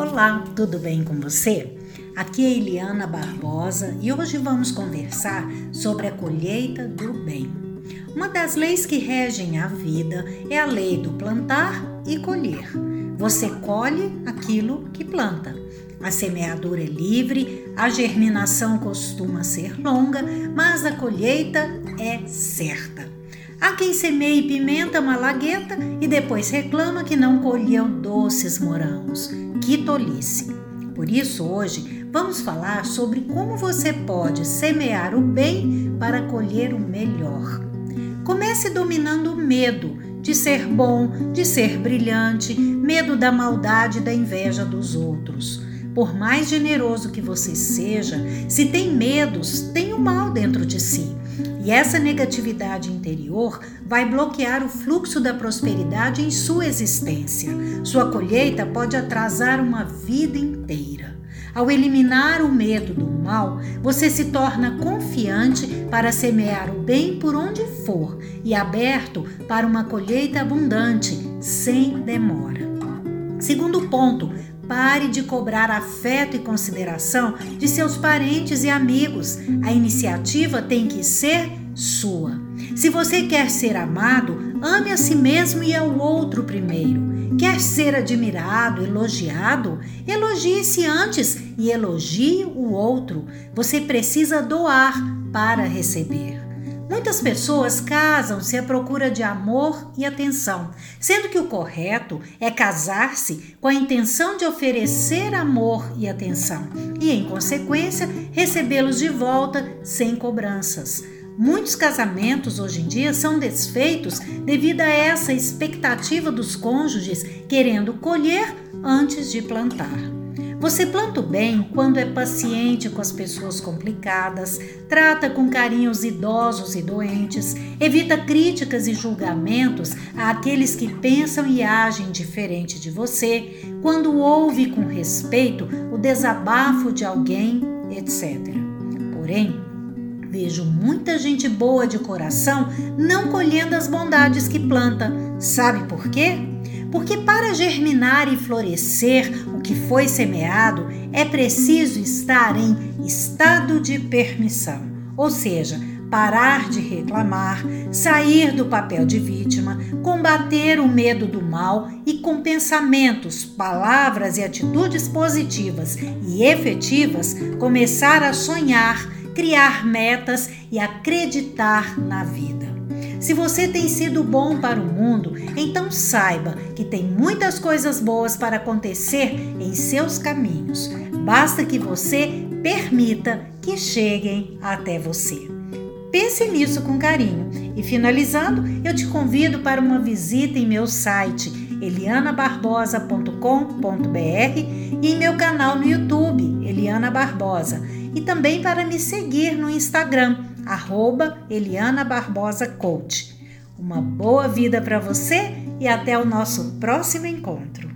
Olá, tudo bem com você? Aqui é Eliana Barbosa e hoje vamos conversar sobre a colheita do bem. Uma das leis que regem a vida é a lei do plantar e colher. Você colhe aquilo que planta. A semeadura é livre, a germinação costuma ser longa, mas a colheita é certa. Há quem semeie pimenta malagueta e depois reclama que não colheu doces morangos. Que tolice! Por isso, hoje vamos falar sobre como você pode semear o bem para colher o melhor. Comece dominando o medo de ser bom, de ser brilhante, medo da maldade e da inveja dos outros. Por mais generoso que você seja, se tem medos, tem o mal dentro de si. E essa negatividade interior vai bloquear o fluxo da prosperidade em sua existência. Sua colheita pode atrasar uma vida inteira. Ao eliminar o medo do mal, você se torna confiante para semear o bem por onde for e aberto para uma colheita abundante, sem demora. Segundo ponto, Pare de cobrar afeto e consideração de seus parentes e amigos. A iniciativa tem que ser sua. Se você quer ser amado, ame a si mesmo e ao outro primeiro. Quer ser admirado, elogiado? Elogie-se antes e elogie o outro. Você precisa doar para receber. Muitas pessoas casam-se à procura de amor e atenção, sendo que o correto é casar-se com a intenção de oferecer amor e atenção e, em consequência, recebê-los de volta sem cobranças. Muitos casamentos hoje em dia são desfeitos devido a essa expectativa dos cônjuges querendo colher antes de plantar. Você planta o bem quando é paciente com as pessoas complicadas, trata com carinho os idosos e doentes, evita críticas e julgamentos àqueles que pensam e agem diferente de você, quando ouve com respeito o desabafo de alguém, etc. Porém, vejo muita gente boa de coração não colhendo as bondades que planta. Sabe por quê? Porque para germinar e florescer que foi semeado, é preciso estar em estado de permissão, ou seja, parar de reclamar, sair do papel de vítima, combater o medo do mal e com pensamentos, palavras e atitudes positivas e efetivas começar a sonhar, criar metas e acreditar na vida. Se você tem sido bom para o mundo, então saiba que tem muitas coisas boas para acontecer em seus caminhos. Basta que você permita que cheguem até você. Pense nisso com carinho. E finalizando, eu te convido para uma visita em meu site elianabarbosa.com.br e em meu canal no YouTube, Eliana Barbosa, e também para me seguir no Instagram arroba Eliana Barbosa Coach. Uma boa vida para você e até o nosso próximo encontro.